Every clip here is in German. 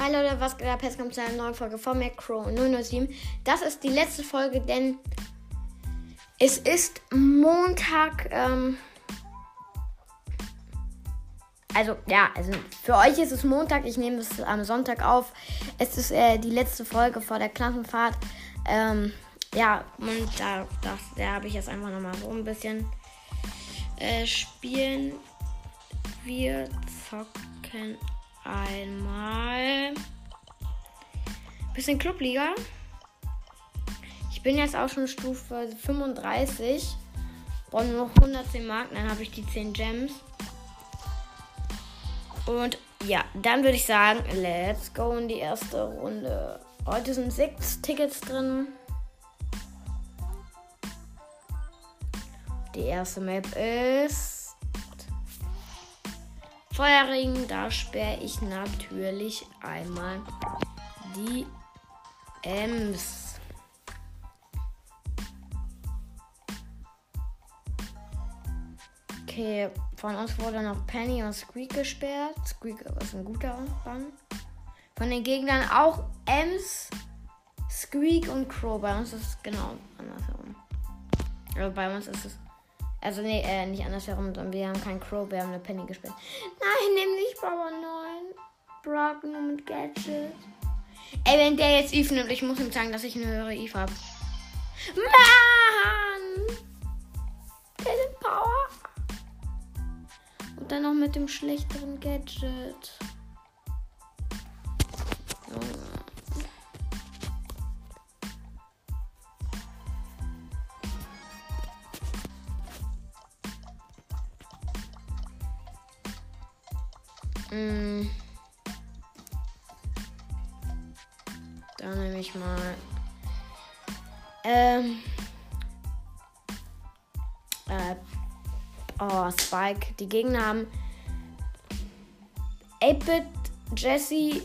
Hi Leute, was geht ab? Jetzt kommt zu einer neuen Folge von Macro 007. Das ist die letzte Folge, denn es ist Montag. Ähm, also ja, also für euch ist es Montag. Ich nehme es am Sonntag auf. Es ist äh, die letzte Folge vor der Klassenfahrt. Ähm, ja, und da, das, da habe ich jetzt einfach nochmal so ein bisschen äh, spielen. Wir zocken einmal bisschen Clubliga. Ich bin jetzt auch schon Stufe 35. Brauche nur noch 110 Marken, dann habe ich die 10 Gems. Und ja, dann würde ich sagen, let's go in die erste Runde. Heute sind sechs Tickets drin. Die erste Map ist Feuerring, da sperre ich natürlich einmal die Ems. Okay, von uns wurde noch Penny und Squeak gesperrt. Squeak ist ein guter Bann. Von den Gegnern auch Ems, Squeak und Crow. Bei uns ist es genau andersherum. Also bei uns ist es also, nee, äh, nicht andersherum, sondern wir haben keinen Crow, wir haben eine Penny gespielt. Nein, nimm nicht Power 9. Brock nur mit Gadget. Ey, wenn der jetzt Eve nimmt, ich muss ihm sagen, dass ich eine höhere Eve habe. Mann! Nimmt Power. Und dann noch mit dem schlechteren Gadget. Junge. Mm. Da nehme ich mal. Ähm. Äh, oh, Spike. Die Gegner haben 8-Bit, Jesse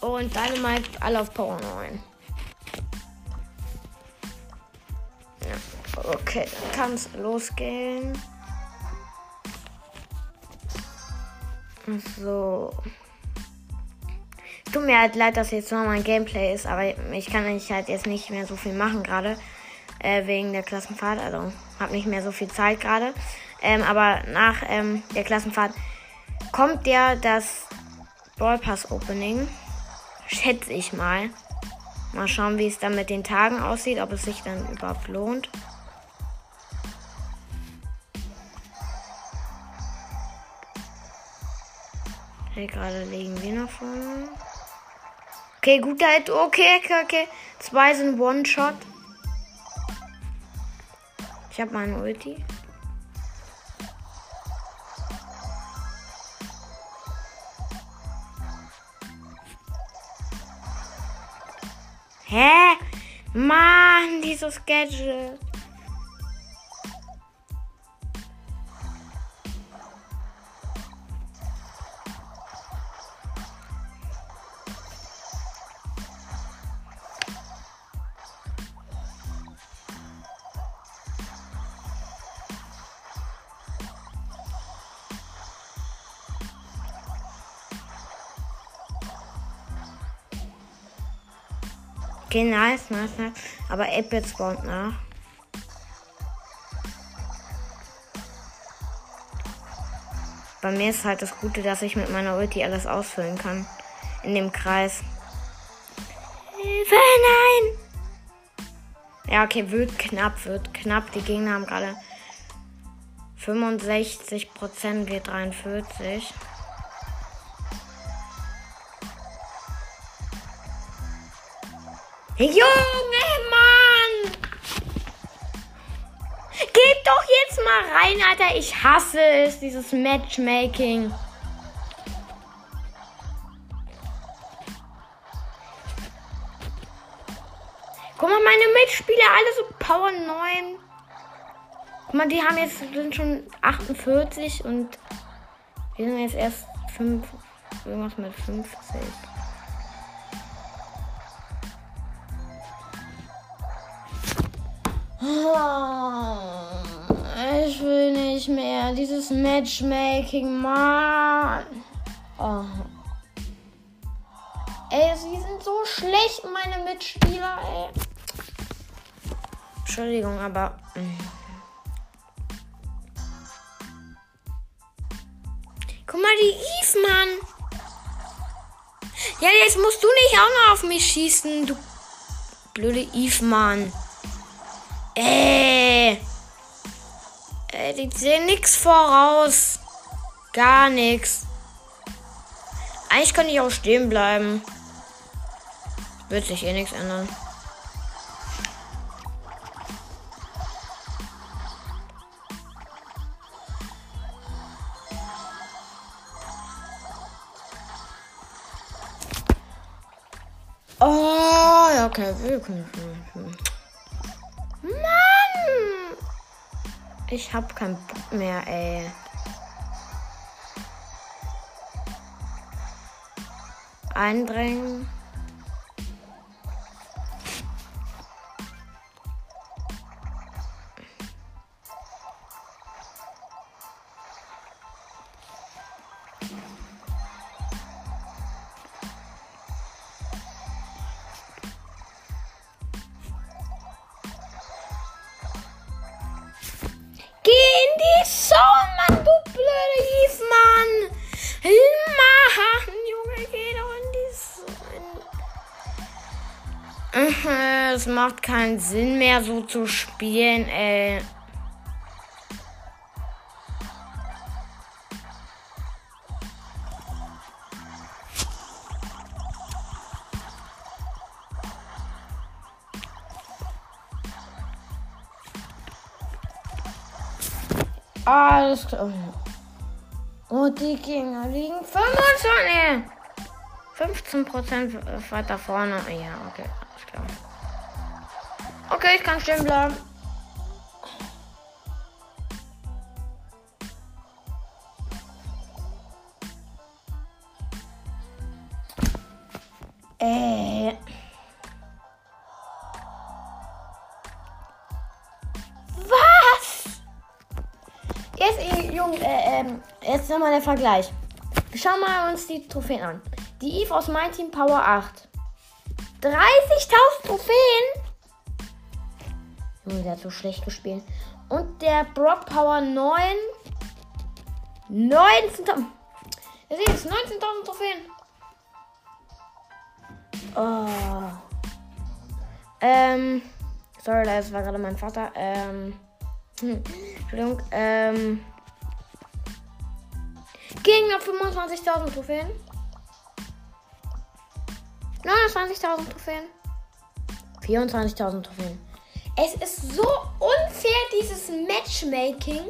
und Dynamite alle auf Power 9. Ja, okay, kann es losgehen. So. Tut mir halt leid, dass jetzt noch mein Gameplay ist, aber ich kann eigentlich halt jetzt nicht mehr so viel machen gerade. Äh, wegen der Klassenfahrt. Also habe nicht mehr so viel Zeit gerade. Ähm, aber nach ähm, der Klassenfahrt kommt ja das Ballpass Opening. Schätze ich mal. Mal schauen, wie es dann mit den Tagen aussieht, ob es sich dann überhaupt lohnt. Okay, gerade legen wir nach vorne. Okay, guter Hit. Okay, okay, okay. Zwei sind One-Shot. Ich habe meine Ulti. Hä? Mann, dieses Gadget. Okay, nice, nice, nice. Aber 8-Bit spawnt nach. Bei mir ist halt das Gute, dass ich mit meiner Ulti alles ausfüllen kann. In dem Kreis. Hilfe, nein! Ja, okay, wird knapp, wird knapp. Die Gegner haben gerade 65 Prozent, wir 43. Junge, Mann! Gib doch jetzt mal rein, Alter. Ich hasse es, dieses Matchmaking. Guck mal, meine Mitspieler, alle so Power 9. Guck mal, die haben jetzt sind schon 48 und wir sind jetzt erst 5, irgendwas mit 50. Ich will nicht mehr. Dieses Matchmaking, Mann. Oh. Ey, sie sind so schlecht, meine Mitspieler, ey. Entschuldigung, aber. Mm. Guck mal, die Eve, Mann. Ja, jetzt musst du nicht auch noch auf mich schießen, du blöde Eve, Mann. Ey. Ey, die sehen nichts voraus. Gar nichts. Eigentlich könnte ich auch stehen bleiben. Wird sich eh nichts ändern. Oh, ja, okay. Mann! Ich hab keinen Bock mehr, ey. Eindringen. Macht keinen Sinn mehr, so zu spielen, ey. Alles klar. Oh, die Gegner liegen 25. 15% weiter vorne. Ja, okay. Okay, ich kann stehen bleiben. Äh. Was? Jetzt, Jungs, äh, äh, jetzt nochmal der Vergleich. Wir schauen mal uns die Trophäen an. Die Eve aus meinem Team Power 8. 30.000 Trophäen? Junge, der so schlecht gespielt. Und der Brock Power 9. 19.000. Ihr seht es, 19.000 Trophäen. Oh. Ähm. Sorry, das war gerade mein Vater. Ähm. Hm, Entschuldigung. Ähm. Gegner 25.000 Trophäen. 29.000 Trophäen. 24.000 Trophäen. Es ist so unfair, dieses Matchmaking.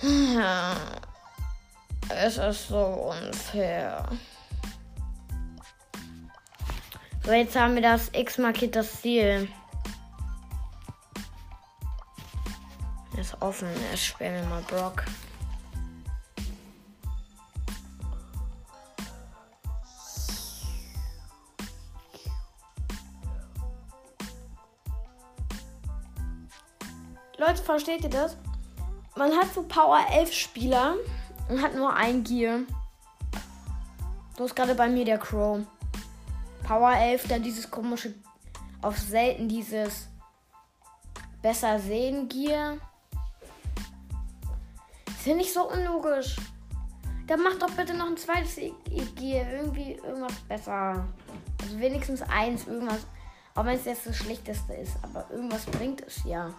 Es ist so unfair. So, jetzt haben wir das X markiert das Ziel. Ist offen. Jetzt spielen wir mal Brock. Leute, versteht ihr das? Man hat so Power 11 Spieler und hat nur ein Gear. So ist gerade bei mir der Crow. Power 11, der dieses komische, auf selten dieses besser sehen Gear. Finde ich so unlogisch. Dann macht doch bitte noch ein zweites Gear. Irgendwie irgendwas besser. Also wenigstens eins, irgendwas. Auch wenn es jetzt das schlechteste ist. Aber irgendwas bringt es ja.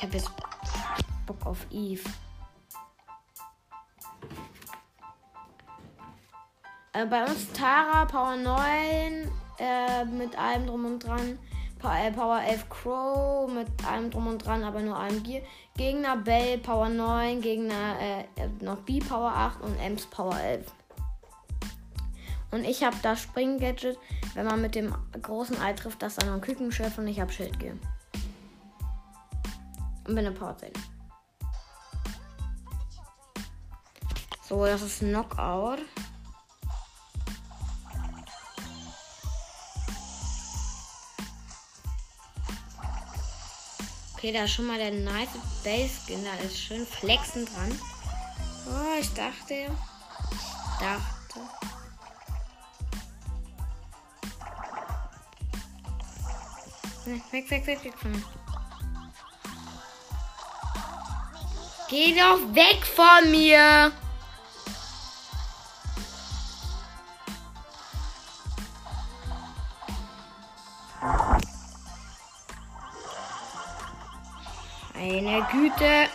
Ich habe jetzt Bock auf Eve. Äh, bei uns Tara, Power 9, äh, mit allem drum und dran. Äh, Power 11 Crow mit allem drum und dran, aber nur einem Gear. Gegner Bell Power 9, Gegner äh, noch B Power 8 und Ems Power 11. Und ich habe das Spring-Gadget, wenn man mit dem großen Ei trifft, das dann ein Küchenschiff und ich habe Schildgear. Und bin eine Pause. So, das ist Knockout. Okay, da ist schon mal der nice Base Skin. Da ist schön flexen dran. Oh, ich dachte. Ich dachte. Weg, weg, weg, weg von mir. Geh doch weg von mir! Meine Güte.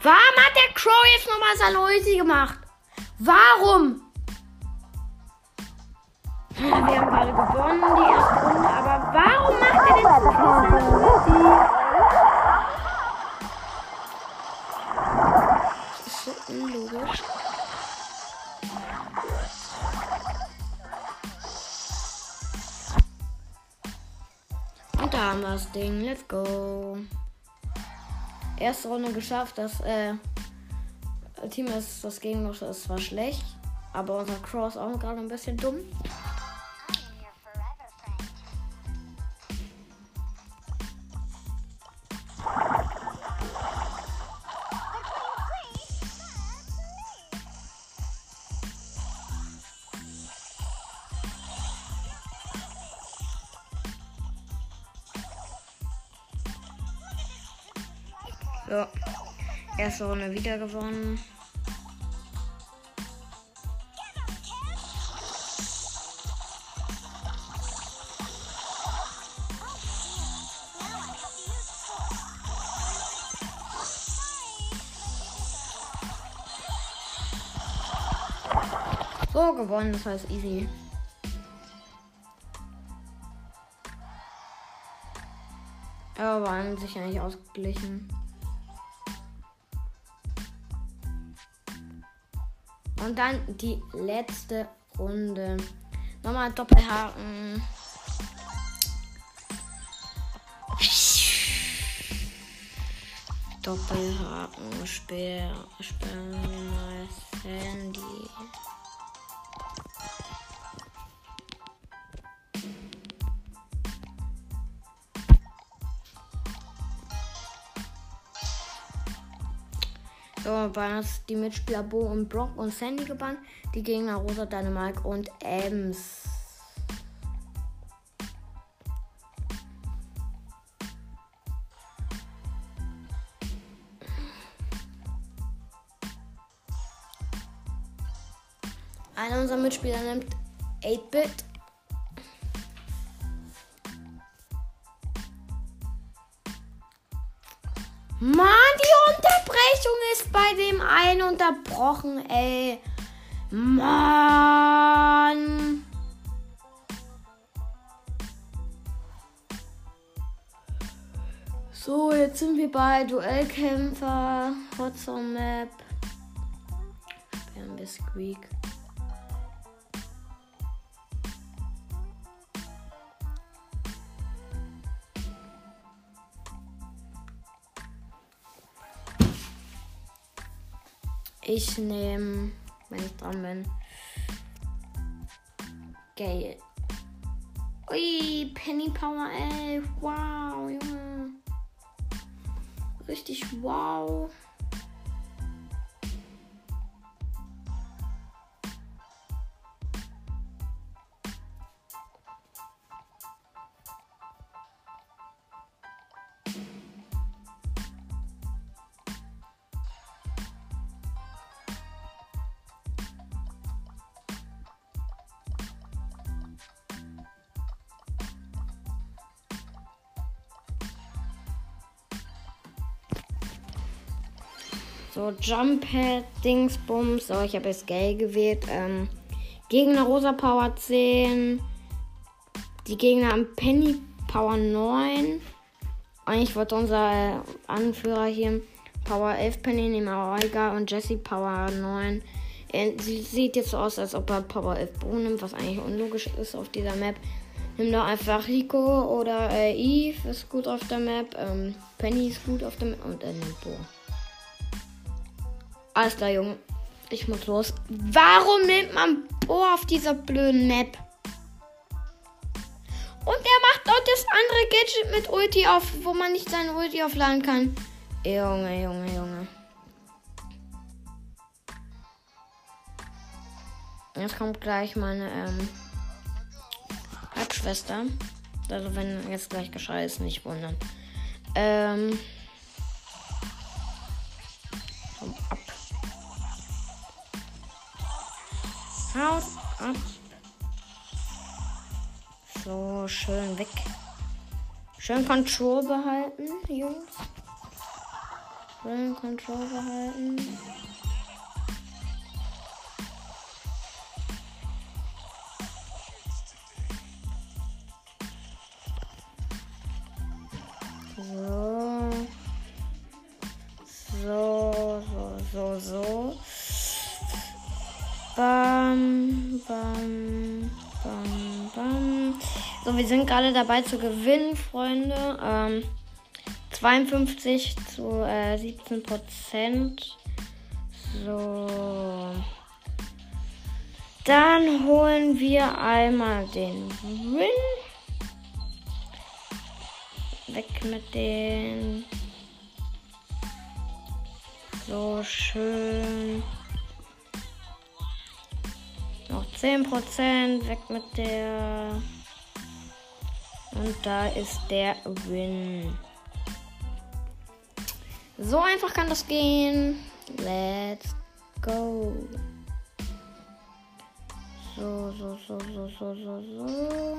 Warum hat der Crow jetzt nochmal seine Ulti gemacht? Warum? Wir haben gerade gewonnen, die Das ist so unlogisch. Und da haben wir das Ding. Let's go. Erste Runde geschafft. Das äh, Team ist das Gegenlos ist zwar schlecht, aber unser Crow ist auch gerade ein bisschen dumm. So. Erste Runde wieder gewonnen. So gewonnen, das heißt easy. Aber an sich eigentlich ausgeglichen. Und dann die letzte Runde. Nochmal Doppelhaken. Doppelhaken, Speer, Speer, Handy. So, bei uns die Mitspieler Bo und Brock und Sandy gebannt. Die Gegner Rosa, Dynamike und Ems. Einer unserer Mitspieler nimmt 8-Bit. Bei dem einen unterbrochen, ey. Mann. So, jetzt sind wir bei Duellkämpfer, Hotzone Map. Wir Squeak. Ich nehme, wenn ich dran bin, Gale. Ui, Penny Power 11. Wow, Junge. Richtig wow. So, Jumppad, Dingsbums. So, ich habe jetzt Gale gewählt. Ähm, Gegner Rosa Power 10. Die Gegner haben Penny Power 9. Eigentlich wollte unser äh, Anführer hier Power 11 Penny nehmen, aber egal. Und Jesse Power 9. Er sieht jetzt so aus, als ob er Power 11 Bo nimmt, was eigentlich unlogisch ist auf dieser Map. Nimm doch einfach Rico oder äh, Eve ist gut auf der Map. Ähm, Penny ist gut auf der Map und nimmt Bo. Alles klar, Junge. Ich muss los. Warum nimmt man Bo auf dieser blöden Map? Und er macht auch das andere Gadget mit Ulti auf, wo man nicht seine Ulti aufladen kann. Junge, Junge, Junge. Jetzt kommt gleich meine ähm, Halbschwester. Also wenn jetzt gleich Geschrei ist, nicht wundern. Ähm. Haut ab. So, schön weg. Schön Control behalten, Jungs. Schön Control behalten. So. So, so, so, so. Bam, bam, bam, bam. So, wir sind gerade dabei zu gewinnen, Freunde. Ähm, 52 zu äh, 17 Prozent. So. Dann holen wir einmal den Win. Weg mit den. So schön. Noch 10%. Weg mit der. Und da ist der Win. So einfach kann das gehen. Let's go. So, so, so, so, so, so, so.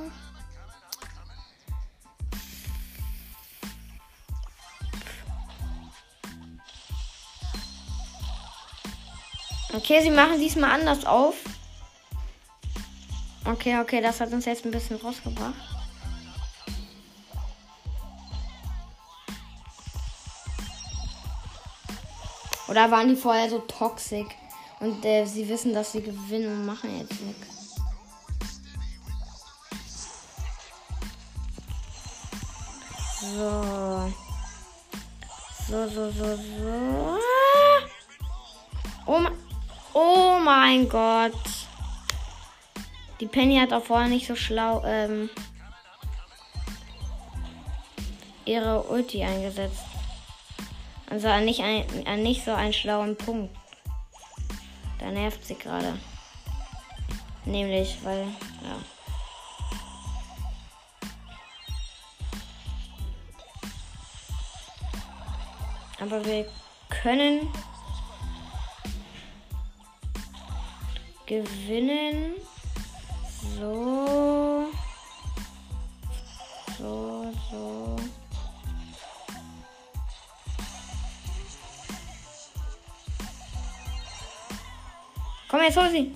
Okay, sie machen diesmal anders auf. Okay, okay, das hat uns jetzt ein bisschen rausgebracht. Oder waren die vorher so toxisch? Und äh, sie wissen, dass sie gewinnen und machen jetzt nichts. So. So, so, so, so. Oh oh mein Gott. Die Penny hat auch vorher nicht so schlau ähm, ihre Ulti eingesetzt. Also an nicht, ein, an nicht so einen schlauen Punkt. Da nervt sie gerade. Nämlich, weil, ja. Aber wir können gewinnen. So. So, so. Komm, jetzt hol sie.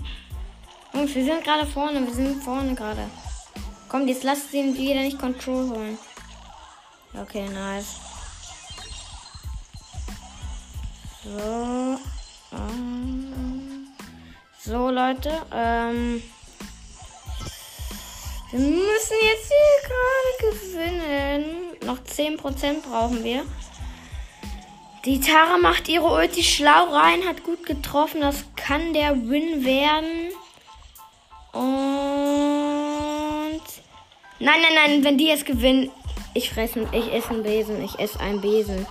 Jungs, wir sind gerade vorne. Wir sind vorne gerade. Komm, jetzt lasst sie wieder nicht Control holen. Okay, nice. So. Ähm. So, Leute. Ähm. Wir müssen jetzt hier gerade gewinnen. Noch 10% brauchen wir. Die Tara macht ihre Ulti schlau rein, hat gut getroffen. Das kann der Win werden. Und. Nein, nein, nein, wenn die jetzt gewinnen. Ich fresse, ich esse einen Besen. Ich esse einen Besen.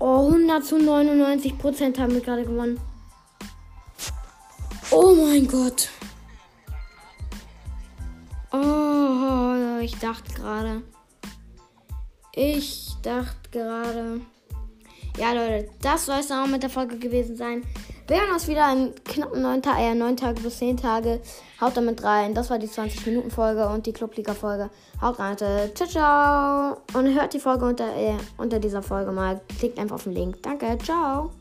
Oh, 100 zu 99 Prozent haben wir gerade gewonnen. Oh mein Gott. Oh, ich dachte gerade. Ich dachte gerade. Ja, Leute, das soll es auch mit der Folge gewesen sein. Wir hören uns wieder in knappen 9 Tagen, äh, 9 Tage bis 10 Tage. Haut damit rein. Das war die 20-Minuten-Folge und die Clubliga-Folge. Haut rein, Leute. Ciao, ciao. Und hört die Folge unter, äh, unter dieser Folge mal. Klickt einfach auf den Link. Danke, ciao.